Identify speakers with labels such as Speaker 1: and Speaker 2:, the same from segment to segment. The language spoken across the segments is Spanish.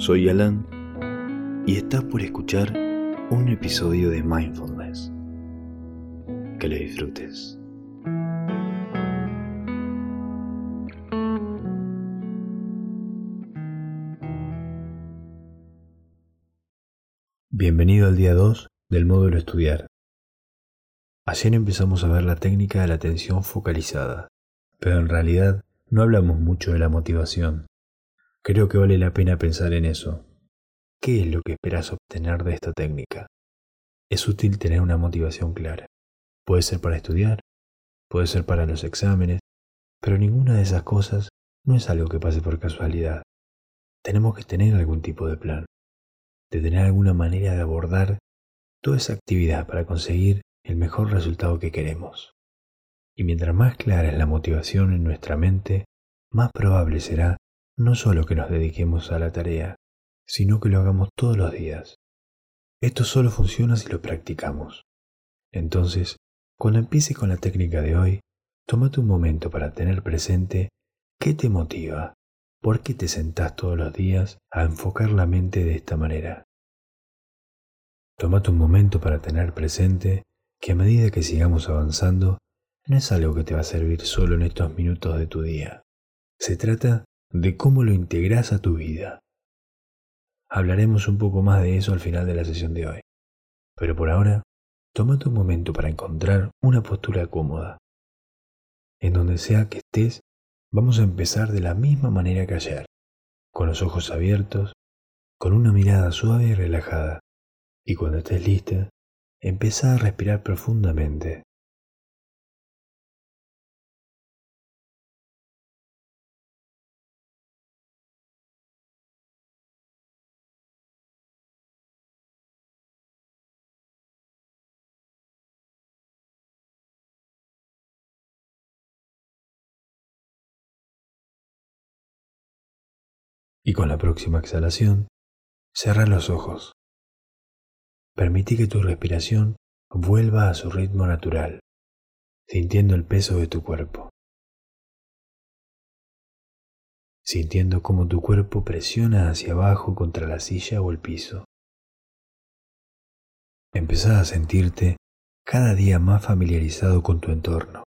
Speaker 1: Soy Alan y estás por escuchar un episodio de Mindfulness. Que lo disfrutes. Bienvenido al día 2 del módulo estudiar. Ayer empezamos a ver la técnica de la atención focalizada, pero en realidad no hablamos mucho de la motivación. Creo que vale la pena pensar en eso. ¿Qué es lo que esperas obtener de esta técnica? Es útil tener una motivación clara. Puede ser para estudiar, puede ser para los exámenes, pero ninguna de esas cosas no es algo que pase por casualidad. Tenemos que tener algún tipo de plan, de tener alguna manera de abordar toda esa actividad para conseguir el mejor resultado que queremos. Y mientras más clara es la motivación en nuestra mente, más probable será no solo que nos dediquemos a la tarea, sino que lo hagamos todos los días. Esto solo funciona si lo practicamos. Entonces, cuando empieces con la técnica de hoy, tómate un momento para tener presente qué te motiva, por qué te sentás todos los días a enfocar la mente de esta manera. Tómate un momento para tener presente que a medida que sigamos avanzando, no es algo que te va a servir solo en estos minutos de tu día. Se trata de cómo lo integras a tu vida. Hablaremos un poco más de eso al final de la sesión de hoy. Pero por ahora, tómate un momento para encontrar una postura cómoda. En donde sea que estés, vamos a empezar de la misma manera que ayer, con los ojos abiertos, con una mirada suave y relajada. Y cuando estés lista, empieza a respirar profundamente. Y con la próxima exhalación, cierra los ojos. Permití que tu respiración vuelva a su ritmo natural, sintiendo el peso de tu cuerpo. Sintiendo cómo tu cuerpo presiona hacia abajo contra la silla o el piso. Empezá a sentirte cada día más familiarizado con tu entorno,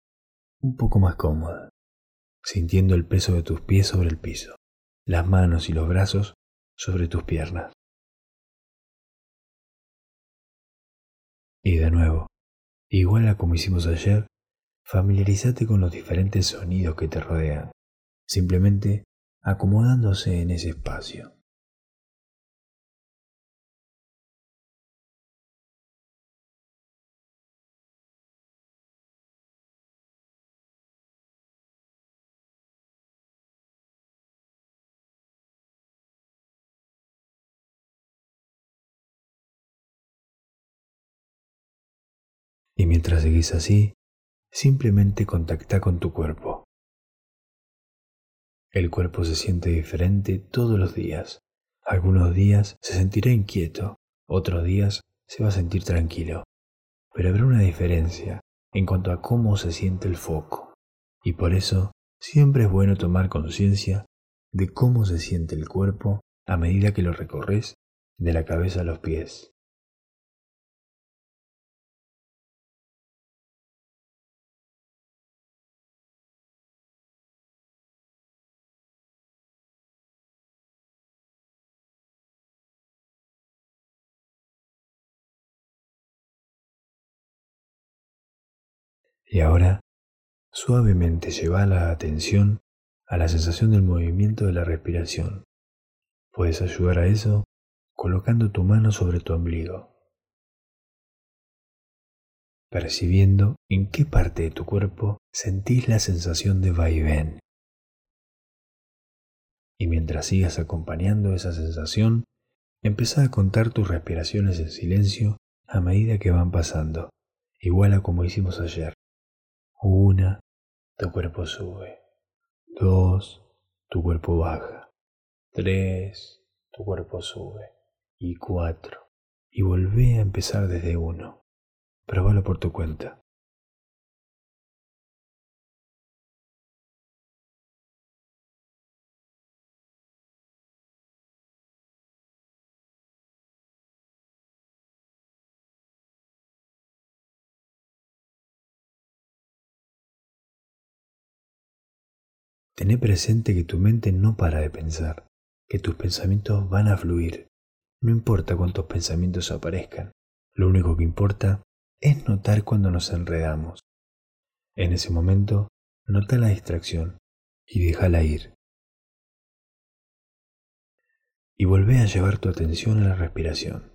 Speaker 1: un poco más cómoda, sintiendo el peso de tus pies sobre el piso las manos y los brazos sobre tus piernas. Y de nuevo, igual a como hicimos ayer, familiarízate con los diferentes sonidos que te rodean, simplemente acomodándose en ese espacio. Y mientras seguís así, simplemente contacta con tu cuerpo. El cuerpo se siente diferente todos los días. Algunos días se sentirá inquieto, otros días se va a sentir tranquilo. Pero habrá una diferencia en cuanto a cómo se siente el foco. Y por eso siempre es bueno tomar conciencia de cómo se siente el cuerpo a medida que lo recorres de la cabeza a los pies. Y ahora, suavemente lleva la atención a la sensación del movimiento de la respiración. Puedes ayudar a eso colocando tu mano sobre tu ombligo, percibiendo en qué parte de tu cuerpo sentís la sensación de vaivén. Y mientras sigas acompañando esa sensación, empieza a contar tus respiraciones en silencio a medida que van pasando, igual a como hicimos ayer. Una, tu cuerpo sube. Dos, tu cuerpo baja. Tres, tu cuerpo sube. Y cuatro. Y volvé a empezar desde uno. Probalo por tu cuenta. Tené presente que tu mente no para de pensar, que tus pensamientos van a fluir. No importa cuántos pensamientos aparezcan, lo único que importa es notar cuando nos enredamos. En ese momento, nota la distracción y déjala ir. Y volvé a llevar tu atención a la respiración.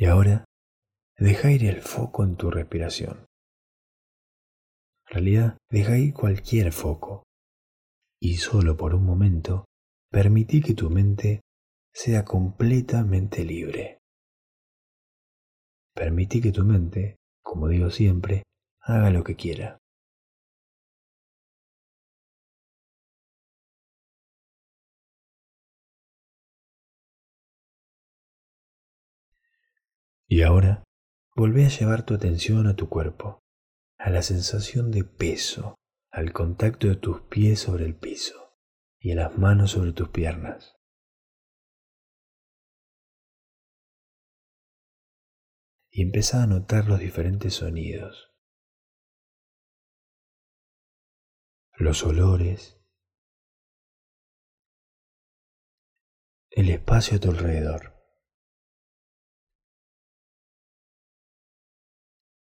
Speaker 1: Y ahora, deja ir el foco en tu respiración. En realidad, deja ir cualquier foco. Y solo por un momento, permití que tu mente sea completamente libre. Permití que tu mente, como digo siempre, haga lo que quiera. Y ahora, volvé a llevar tu atención a tu cuerpo, a la sensación de peso, al contacto de tus pies sobre el piso y a las manos sobre tus piernas. Y empieza a notar los diferentes sonidos, los olores, el espacio a tu alrededor.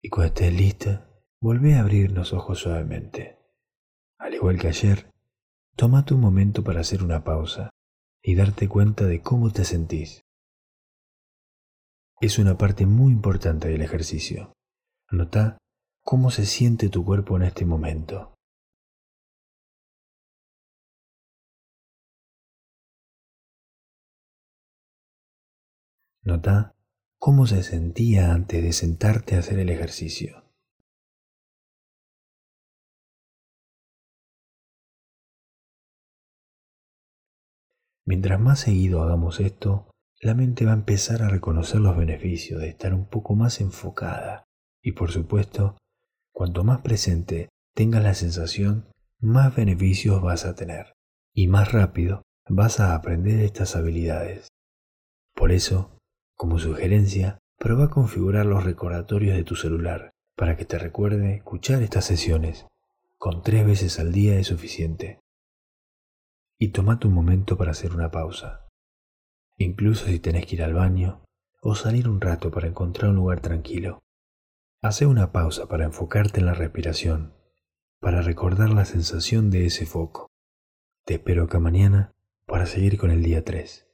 Speaker 1: Y cuando estés lista, volvé a abrir los ojos suavemente. Al igual que ayer, tómate un momento para hacer una pausa y darte cuenta de cómo te sentís. Es una parte muy importante del ejercicio. Nota cómo se siente tu cuerpo en este momento. Nota cómo se sentía antes de sentarte a hacer el ejercicio. Mientras más seguido hagamos esto, la mente va a empezar a reconocer los beneficios de estar un poco más enfocada y por supuesto, cuanto más presente tengas la sensación, más beneficios vas a tener y más rápido vas a aprender estas habilidades. Por eso, como sugerencia, prueba configurar los recordatorios de tu celular para que te recuerde escuchar estas sesiones. Con tres veces al día es suficiente. Y tomate un momento para hacer una pausa. Incluso si tenés que ir al baño o salir un rato para encontrar un lugar tranquilo. Hace una pausa para enfocarte en la respiración, para recordar la sensación de ese foco. Te espero acá mañana para seguir con el día 3.